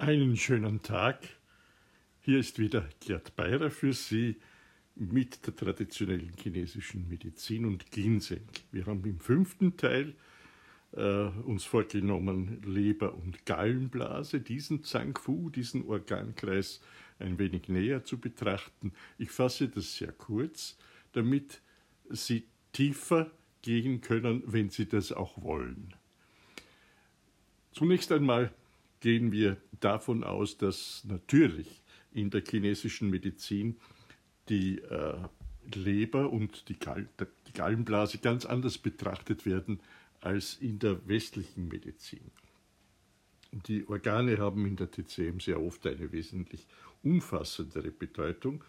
Einen schönen Tag. Hier ist wieder Gerd Beirer für Sie mit der traditionellen chinesischen Medizin und Ginseng. Wir haben im fünften Teil äh, uns vorgenommen, Leber- und Gallenblase, diesen Zangfu, diesen Organkreis ein wenig näher zu betrachten. Ich fasse das sehr kurz, damit Sie tiefer gehen können, wenn Sie das auch wollen. Zunächst einmal gehen wir davon aus, dass natürlich in der chinesischen Medizin die äh, Leber und die, Gall die Gallenblase ganz anders betrachtet werden als in der westlichen Medizin. Die Organe haben in der TCM sehr oft eine wesentlich umfassendere Bedeutung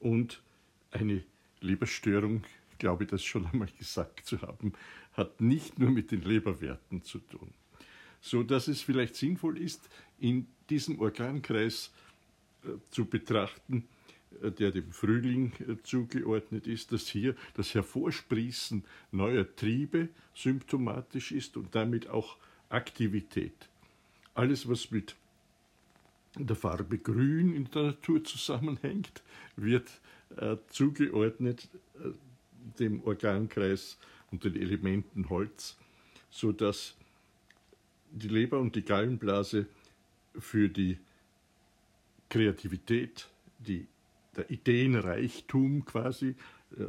und eine Leberstörung, glaube ich, das schon einmal gesagt zu haben, hat nicht nur mit den Leberwerten zu tun so dass es vielleicht sinnvoll ist, in diesem Organkreis äh, zu betrachten, äh, der dem Frühling äh, zugeordnet ist, dass hier das Hervorsprießen neuer Triebe symptomatisch ist und damit auch Aktivität. Alles, was mit der Farbe Grün in der Natur zusammenhängt, wird äh, zugeordnet äh, dem Organkreis und den Elementen Holz, sodass die Leber und die Gallenblase für die Kreativität, die, der Ideenreichtum quasi, äh,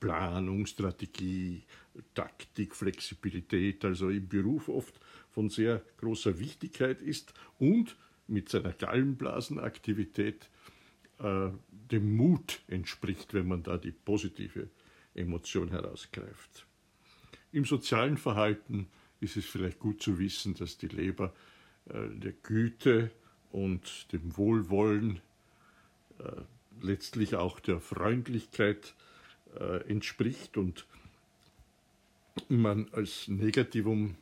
Planung, Strategie, Taktik, Flexibilität, also im Beruf oft von sehr großer Wichtigkeit ist und mit seiner Gallenblasenaktivität äh, dem Mut entspricht, wenn man da die positive Emotion herausgreift. Im sozialen Verhalten ist es vielleicht gut zu wissen, dass die Leber äh, der Güte und dem Wohlwollen, äh, letztlich auch der Freundlichkeit äh, entspricht und man als Negativum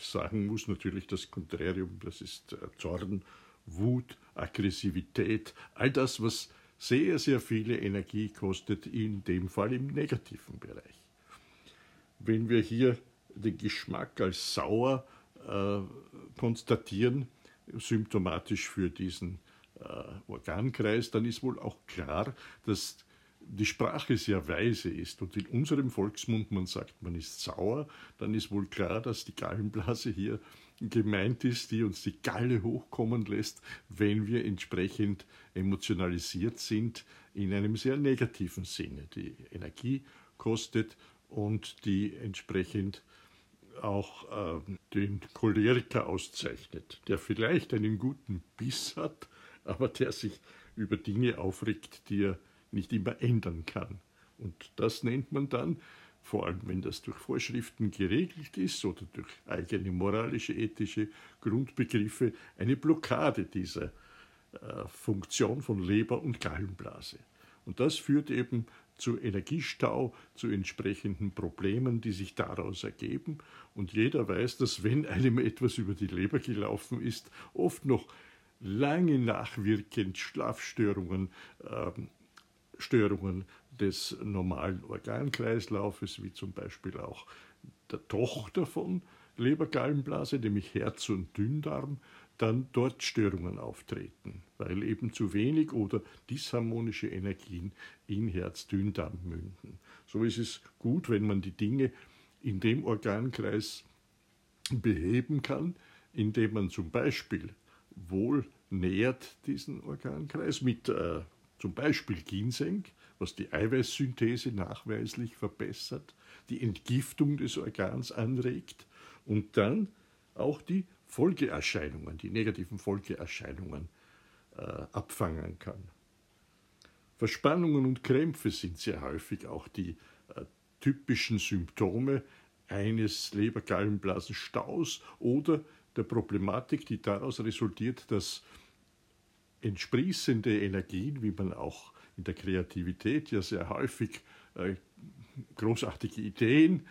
sagen muss natürlich das Konträrium, das ist Zorn, Wut, Aggressivität, all das, was sehr, sehr viele Energie kostet, in dem Fall im negativen Bereich. Wenn wir hier den Geschmack als sauer äh, konstatieren, symptomatisch für diesen äh, Organkreis, dann ist wohl auch klar, dass die Sprache sehr weise ist. Und in unserem Volksmund man sagt, man ist sauer, dann ist wohl klar, dass die Gallenblase hier gemeint ist, die uns die Galle hochkommen lässt, wenn wir entsprechend emotionalisiert sind in einem sehr negativen Sinne, die Energie kostet und die entsprechend auch äh, den Choleriker auszeichnet, der vielleicht einen guten Biss hat, aber der sich über Dinge aufregt, die er nicht immer ändern kann. Und das nennt man dann, vor allem wenn das durch Vorschriften geregelt ist oder durch eigene moralische, ethische Grundbegriffe, eine Blockade dieser äh, Funktion von Leber und Gallenblase. Und das führt eben zu Energiestau, zu entsprechenden Problemen, die sich daraus ergeben. Und jeder weiß, dass wenn einem etwas über die Leber gelaufen ist, oft noch lange nachwirkend Schlafstörungen, äh, Störungen des normalen Organkreislaufes, wie zum Beispiel auch der Tochter von Lebergallenblase, nämlich Herz- und Dünndarm, dann dort Störungen auftreten, weil eben zu wenig oder disharmonische Energien in Herz-Dünndarm münden. So ist es gut, wenn man die Dinge in dem Organkreis beheben kann, indem man zum Beispiel wohl nährt diesen Organkreis mit äh, zum Beispiel Ginseng, was die Eiweißsynthese nachweislich verbessert, die Entgiftung des Organs anregt und dann auch die Folgeerscheinungen, die negativen Folgeerscheinungen äh, abfangen kann. Verspannungen und Krämpfe sind sehr häufig auch die äh, typischen Symptome eines Lebergallenblasenstaus oder der Problematik, die daraus resultiert, dass entsprießende Energien, wie man auch in der Kreativität ja sehr häufig äh, großartige Ideen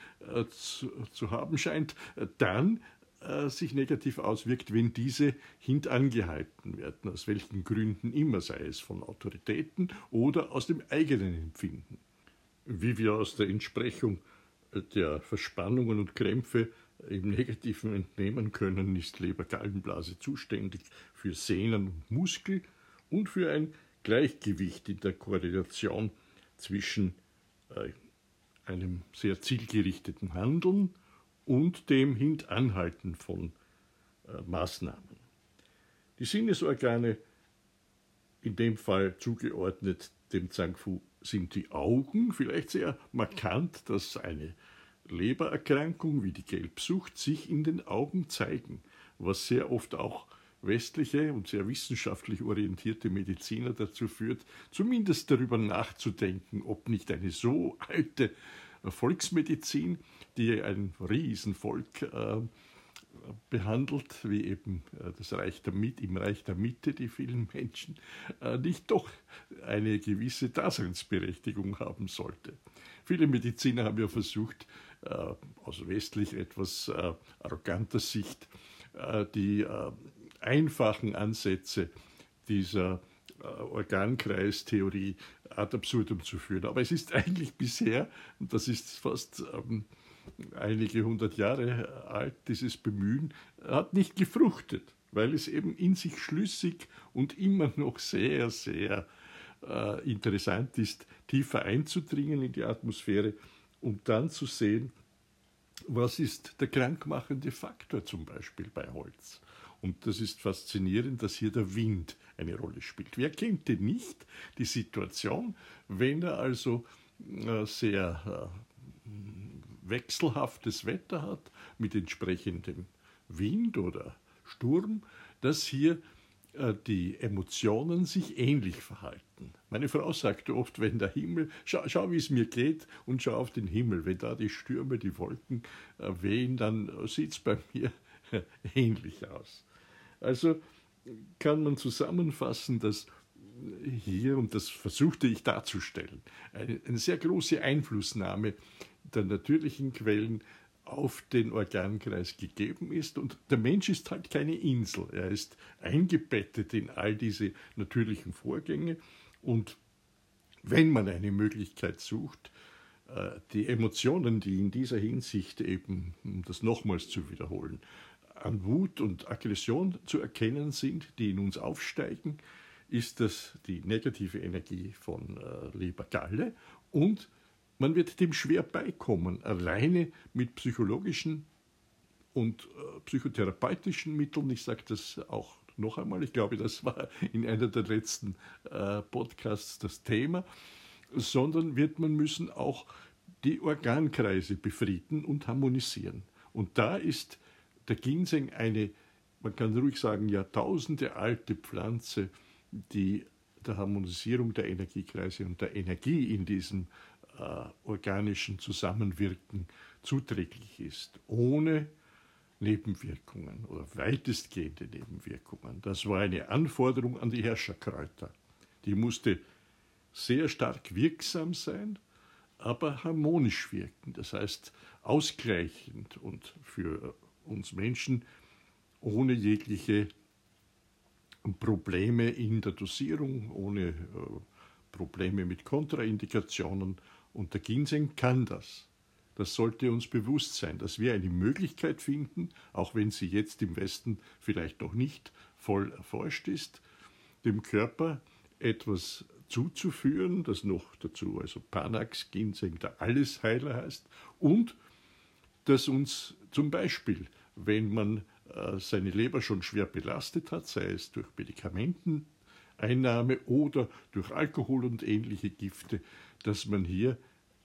zu, zu, haben scheint, äh, dann äh, sich negativ auswirkt, wenn diese hintangehalten werden, aus welchen Gründen immer, sei es von Autoritäten oder aus dem eigenen Empfinden. Wie wir aus der Entsprechung der Verspannungen und Krämpfe im Negativen entnehmen können, ist Leber-Gallenblase zuständig für Sehnen und Muskel und für ein Gleichgewicht in der Koordination zwischen äh, einem sehr zielgerichteten Handeln und dem Hintanhalten von äh, Maßnahmen. Die Sinnesorgane, in dem Fall zugeordnet dem Zangfu, sind die Augen, vielleicht sehr markant, dass eine Lebererkrankung wie die Gelbsucht sich in den Augen zeigen, was sehr oft auch westliche und sehr wissenschaftlich orientierte Mediziner dazu führt, zumindest darüber nachzudenken, ob nicht eine so alte Volksmedizin, die ein Riesenvolk äh, behandelt, wie eben äh, das Reich der Mitte, im Reich der Mitte die vielen Menschen, äh, nicht doch eine gewisse Daseinsberechtigung haben sollte. Viele Mediziner haben ja versucht, äh, aus westlich etwas arroganter Sicht, die einfachen Ansätze dieser Organkreistheorie ad absurdum zu führen. Aber es ist eigentlich bisher, und das ist fast ähm, einige hundert Jahre alt, dieses Bemühen, hat nicht gefruchtet, weil es eben in sich schlüssig und immer noch sehr, sehr äh, interessant ist, tiefer einzudringen in die Atmosphäre, um dann zu sehen, was ist der krankmachende Faktor zum Beispiel bei Holz. Und das ist faszinierend, dass hier der Wind eine Rolle spielt. Wer kennt denn nicht die Situation, wenn er also äh, sehr äh, wechselhaftes Wetter hat mit entsprechendem Wind oder Sturm, dass hier äh, die Emotionen sich ähnlich verhalten. Meine Frau sagte oft, wenn der Himmel, schau, schau wie es mir geht und schau auf den Himmel, wenn da die Stürme, die Wolken wehen, dann sieht es bei mir ähnlich aus. Also kann man zusammenfassen, dass hier, und das versuchte ich darzustellen, eine, eine sehr große Einflussnahme der natürlichen Quellen auf den Organkreis gegeben ist. Und der Mensch ist halt keine Insel. Er ist eingebettet in all diese natürlichen Vorgänge. Und wenn man eine Möglichkeit sucht, äh, die Emotionen, die in dieser Hinsicht eben, um das nochmals zu wiederholen, an Wut und Aggression zu erkennen sind, die in uns aufsteigen, ist das die negative Energie von äh, Leber-Galle und man wird dem schwer beikommen, alleine mit psychologischen und äh, psychotherapeutischen Mitteln. Ich sage das auch noch einmal, ich glaube, das war in einer der letzten äh, Podcasts das Thema, sondern wird man müssen auch die Organkreise befrieden und harmonisieren. Und da ist der Ginseng eine, man kann ruhig sagen, Jahrtausende alte Pflanze, die der Harmonisierung der Energiekreise und der Energie in diesem äh, organischen Zusammenwirken zuträglich ist, ohne Nebenwirkungen oder weitestgehende Nebenwirkungen. Das war eine Anforderung an die Herrscherkräuter. Die musste sehr stark wirksam sein, aber harmonisch wirken, das heißt ausgleichend und für uns Menschen ohne jegliche Probleme in der Dosierung, ohne äh, Probleme mit Kontraindikationen. Und der Ginseng kann das. Das sollte uns bewusst sein, dass wir eine Möglichkeit finden, auch wenn sie jetzt im Westen vielleicht noch nicht voll erforscht ist, dem Körper etwas zuzuführen, das noch dazu also Panax, Ginseng, der Allesheiler heißt, und das uns zum Beispiel, wenn man äh, seine Leber schon schwer belastet hat, sei es durch Medikamenteneinnahme oder durch Alkohol und ähnliche Gifte, dass man hier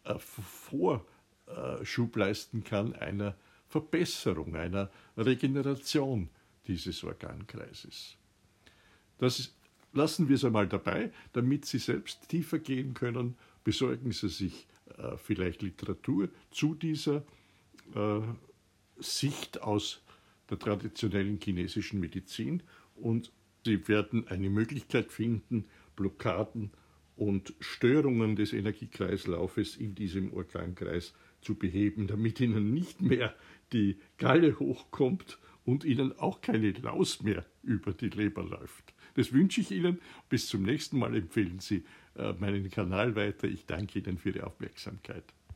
äh, Vorschub leisten kann einer Verbesserung, einer Regeneration dieses Organkreises. Das lassen wir es einmal dabei, damit Sie selbst tiefer gehen können. Besorgen Sie sich äh, vielleicht Literatur zu dieser äh, Sicht aus der traditionellen chinesischen Medizin und Sie werden eine Möglichkeit finden, Blockaden und Störungen des Energiekreislaufes in diesem Organkreis zu beheben, damit Ihnen nicht mehr die Galle hochkommt und Ihnen auch keine Laus mehr über die Leber läuft. Das wünsche ich Ihnen. Bis zum nächsten Mal empfehlen Sie äh, meinen Kanal weiter. Ich danke Ihnen für Ihre Aufmerksamkeit.